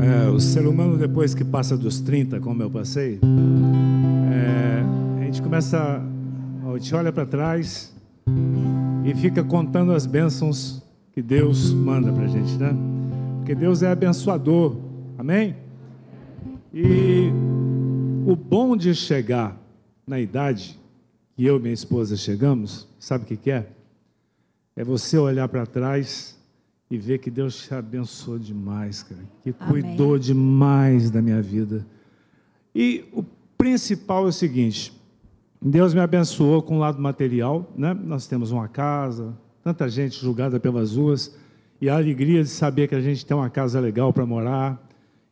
É, o ser humano, depois que passa dos 30, como eu passei, é, a gente começa, a gente olha para trás e fica contando as bênçãos que Deus manda para a gente, né? Porque Deus é abençoador, amém? E o bom de chegar na idade que eu e minha esposa chegamos, sabe o que, que é? É você olhar para trás e ver que Deus te abençoou demais, cara, que Amém. cuidou demais da minha vida. E o principal é o seguinte: Deus me abençoou com o lado material, né? Nós temos uma casa, tanta gente julgada pelas ruas, e a alegria de saber que a gente tem uma casa legal para morar,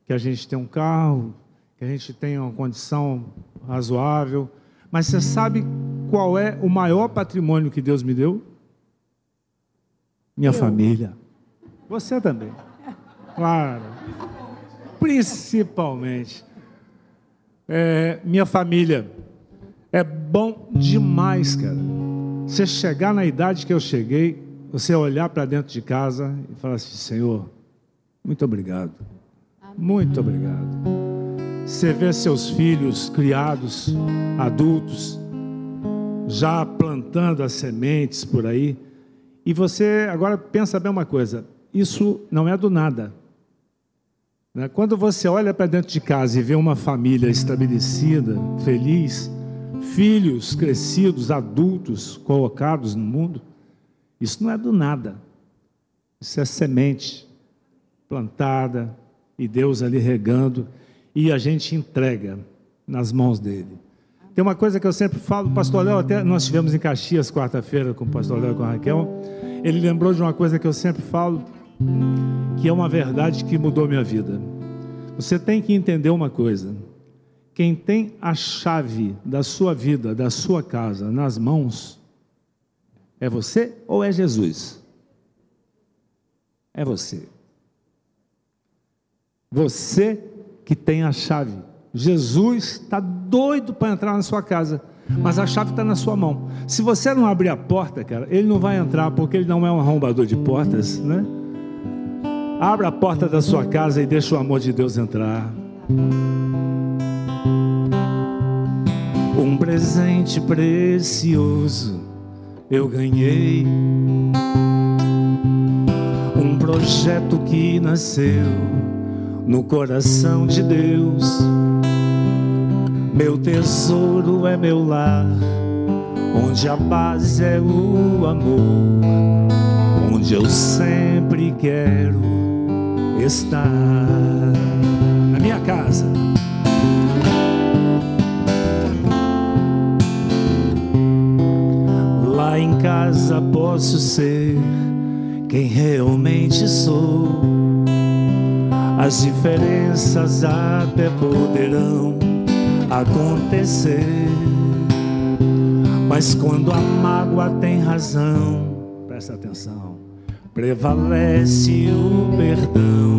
que a gente tem um carro, que a gente tem uma condição razoável. Mas você sabe qual é o maior patrimônio que Deus me deu? Minha família. Você também. Claro. Principalmente. É, minha família. É bom demais, cara. Você chegar na idade que eu cheguei, você olhar para dentro de casa e falar assim: Senhor, muito obrigado. Muito obrigado. Você vê seus filhos criados, adultos, já plantando as sementes por aí. E você agora pensa bem uma coisa: isso não é do nada. Né? Quando você olha para dentro de casa e vê uma família estabelecida, feliz, filhos crescidos, adultos colocados no mundo, isso não é do nada. Isso é semente plantada e Deus ali regando e a gente entrega nas mãos dele. Tem uma coisa que eu sempre falo, o pastor Léo, até nós estivemos em Caxias quarta-feira com o pastor Léo e com a Raquel, ele lembrou de uma coisa que eu sempre falo, que é uma verdade que mudou minha vida. Você tem que entender uma coisa: quem tem a chave da sua vida, da sua casa nas mãos, é você ou é Jesus? É você. Você que tem a chave. Jesus está doido para entrar na sua casa, mas a chave está na sua mão. Se você não abrir a porta, cara, ele não vai entrar porque ele não é um arrombador de portas, né? Abra a porta da sua casa e deixa o amor de Deus entrar. Um presente precioso eu ganhei. Um projeto que nasceu no coração de Deus. Meu tesouro é meu lar, onde a base é o amor, onde eu sempre quero estar. Na minha casa. Lá em casa posso ser quem realmente sou. As diferenças até poderão acontecer. Mas quando a mágoa tem razão, presta atenção, prevalece o perdão.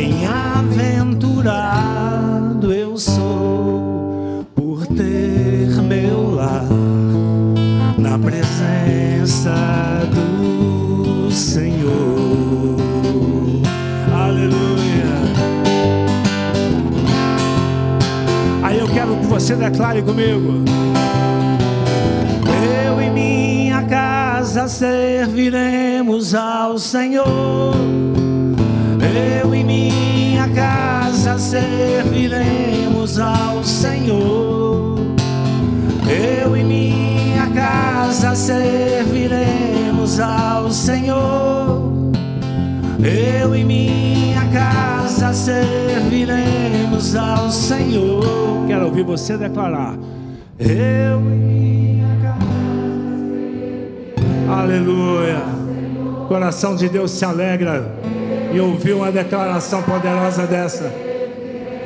Bem-aventurado eu sou por ter meu lar na presença do Senhor. Aleluia. Aí eu quero que você declare comigo. Eu e minha casa serviremos ao Senhor. Eu e minha casa serviremos ao Senhor. Eu e minha casa serviremos ao Senhor. Eu e minha casa serviremos ao Senhor. Quero ouvir você declarar. Eu e minha casa. Aleluia. coração de Deus se alegra e ouvir uma declaração poderosa dessa.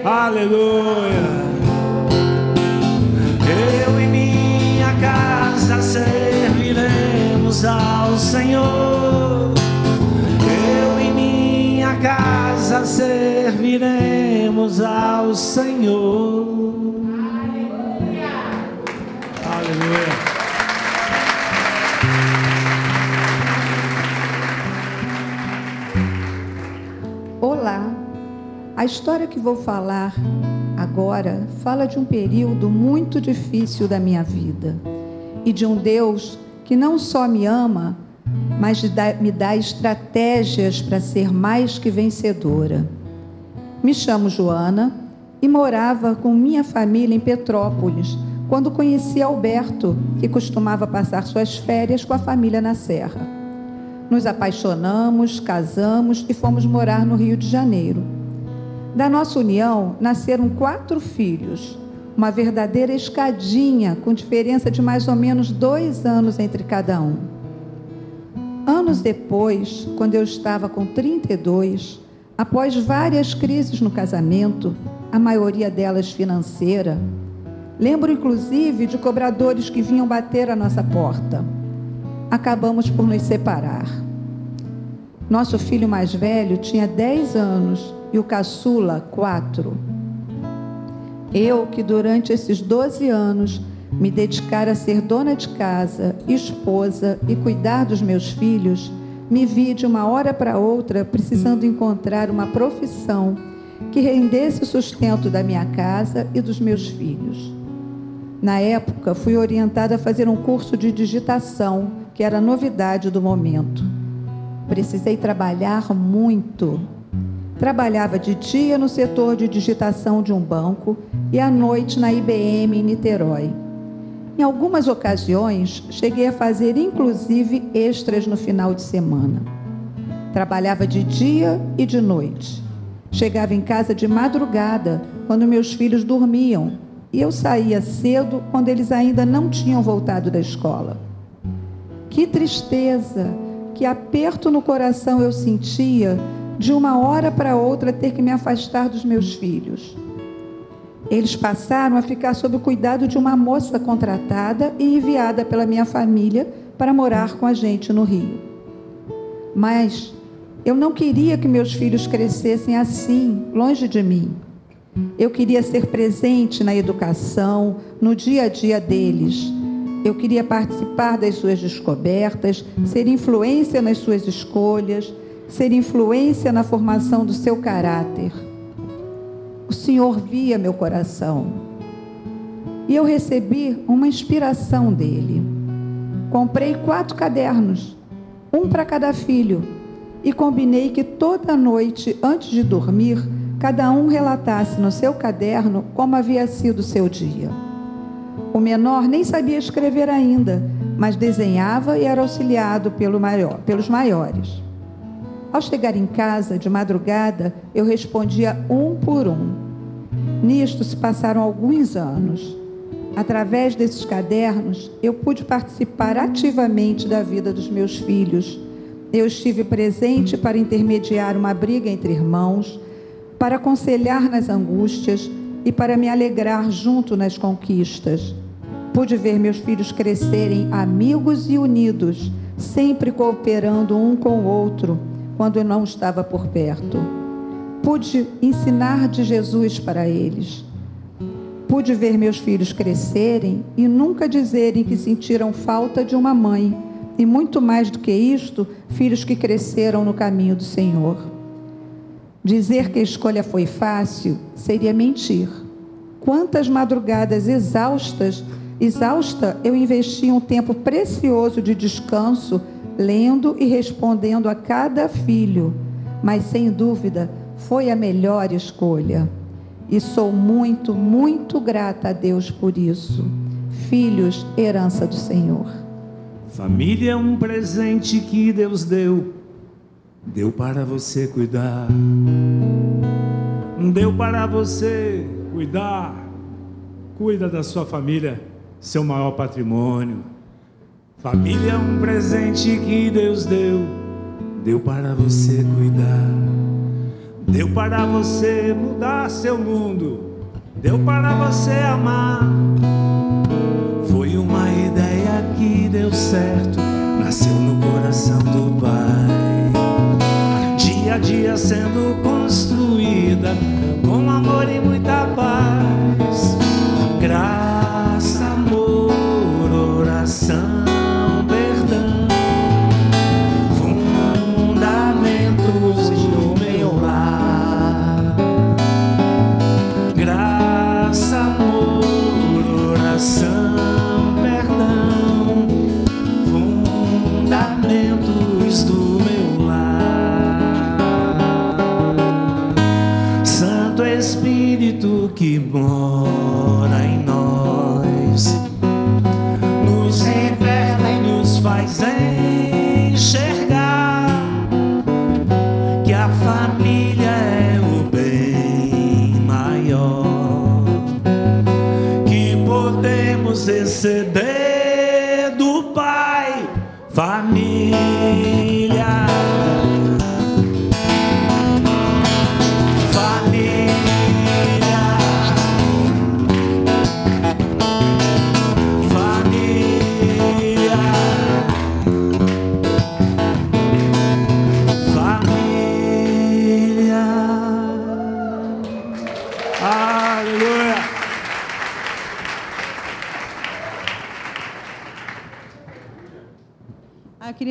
Aleluia. Eu e minha casa serviremos ao Senhor. Eu e minha casa serviremos ao Senhor. Aleluia. Aleluia. A história que vou falar agora fala de um período muito difícil da minha vida e de um Deus que não só me ama, mas me dá estratégias para ser mais que vencedora. Me chamo Joana e morava com minha família em Petrópolis, quando conheci Alberto, que costumava passar suas férias com a família na Serra. Nos apaixonamos, casamos e fomos morar no Rio de Janeiro. Da nossa união nasceram quatro filhos, uma verdadeira escadinha, com diferença de mais ou menos dois anos entre cada um. Anos depois, quando eu estava com 32, após várias crises no casamento, a maioria delas financeira, lembro inclusive de cobradores que vinham bater a nossa porta. Acabamos por nos separar. Nosso filho mais velho tinha 10 anos e o caçula, quatro. Eu, que durante esses 12 anos me dedicara a ser dona de casa, esposa e cuidar dos meus filhos, me vi de uma hora para outra precisando encontrar uma profissão que rendesse o sustento da minha casa e dos meus filhos. Na época, fui orientada a fazer um curso de digitação, que era a novidade do momento. Precisei trabalhar muito Trabalhava de dia no setor de digitação de um banco e à noite na IBM em Niterói. Em algumas ocasiões, cheguei a fazer inclusive extras no final de semana. Trabalhava de dia e de noite. Chegava em casa de madrugada, quando meus filhos dormiam, e eu saía cedo quando eles ainda não tinham voltado da escola. Que tristeza, que aperto no coração eu sentia de uma hora para outra ter que me afastar dos meus filhos. Eles passaram a ficar sob o cuidado de uma moça contratada e enviada pela minha família para morar com a gente no Rio. Mas eu não queria que meus filhos crescessem assim, longe de mim. Eu queria ser presente na educação, no dia a dia deles. Eu queria participar das suas descobertas, ser influência nas suas escolhas ser influência na formação do seu caráter. O Senhor via meu coração. E eu recebi uma inspiração dele. Comprei quatro cadernos, um para cada filho, e combinei que toda noite, antes de dormir, cada um relatasse no seu caderno como havia sido o seu dia. O menor nem sabia escrever ainda, mas desenhava e era auxiliado pelo maior, pelos maiores. Ao chegar em casa de madrugada, eu respondia um por um. Nisto se passaram alguns anos. Através desses cadernos, eu pude participar ativamente da vida dos meus filhos. Eu estive presente para intermediar uma briga entre irmãos, para aconselhar nas angústias e para me alegrar junto nas conquistas. Pude ver meus filhos crescerem amigos e unidos, sempre cooperando um com o outro quando eu não estava por perto. Pude ensinar de Jesus para eles. Pude ver meus filhos crescerem e nunca dizerem que sentiram falta de uma mãe, e muito mais do que isto, filhos que cresceram no caminho do Senhor. Dizer que a escolha foi fácil seria mentir. Quantas madrugadas exaustas, exausta, eu investi um tempo precioso de descanso lendo e respondendo a cada filho, mas sem dúvida foi a melhor escolha. E sou muito, muito grata a Deus por isso. Filhos, herança do Senhor. Família é um presente que Deus deu, deu para você cuidar. Deu para você cuidar. Cuida da sua família, seu maior patrimônio. Família é um presente que Deus deu, deu para você cuidar, deu para você mudar seu mundo, deu para você amar. Sendo construída com amor e muita paz.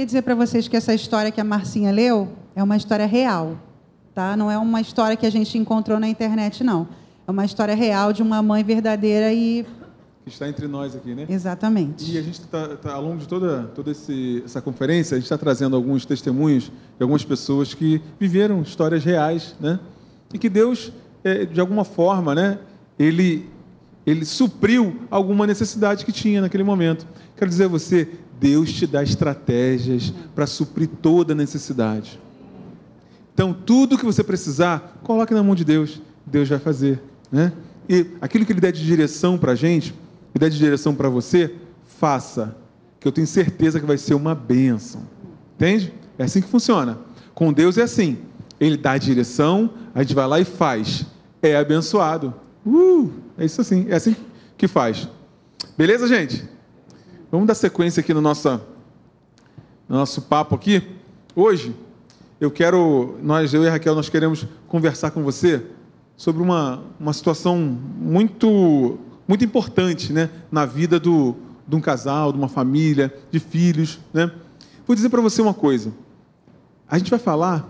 Queria dizer para vocês que essa história que a Marcinha leu é uma história real, tá? Não é uma história que a gente encontrou na internet, não. É uma história real de uma mãe verdadeira e Que está entre nós aqui, né? exatamente. E a gente está, tá, ao longo de toda, toda esse, essa conferência, a gente está trazendo alguns testemunhos de algumas pessoas que viveram histórias reais, né? E que Deus, eh, de alguma forma, né? Ele, ele supriu alguma necessidade que tinha naquele momento. Quero dizer a você, Deus te dá estratégias para suprir toda necessidade. Então, tudo que você precisar, coloque na mão de Deus. Deus vai fazer. Né? E aquilo que Ele der de direção para a gente, e der de direção para você, faça. Que eu tenho certeza que vai ser uma bênção. Entende? É assim que funciona. Com Deus é assim. Ele dá a direção, a gente vai lá e faz. É abençoado. Uh, é isso assim. É assim que faz. Beleza, gente? Vamos dar sequência aqui no nosso, no nosso papo aqui. Hoje, eu quero, nós, eu e Raquel, nós queremos conversar com você sobre uma, uma situação muito, muito importante né, na vida do, de um casal, de uma família, de filhos. Né? Vou dizer para você uma coisa. A gente vai falar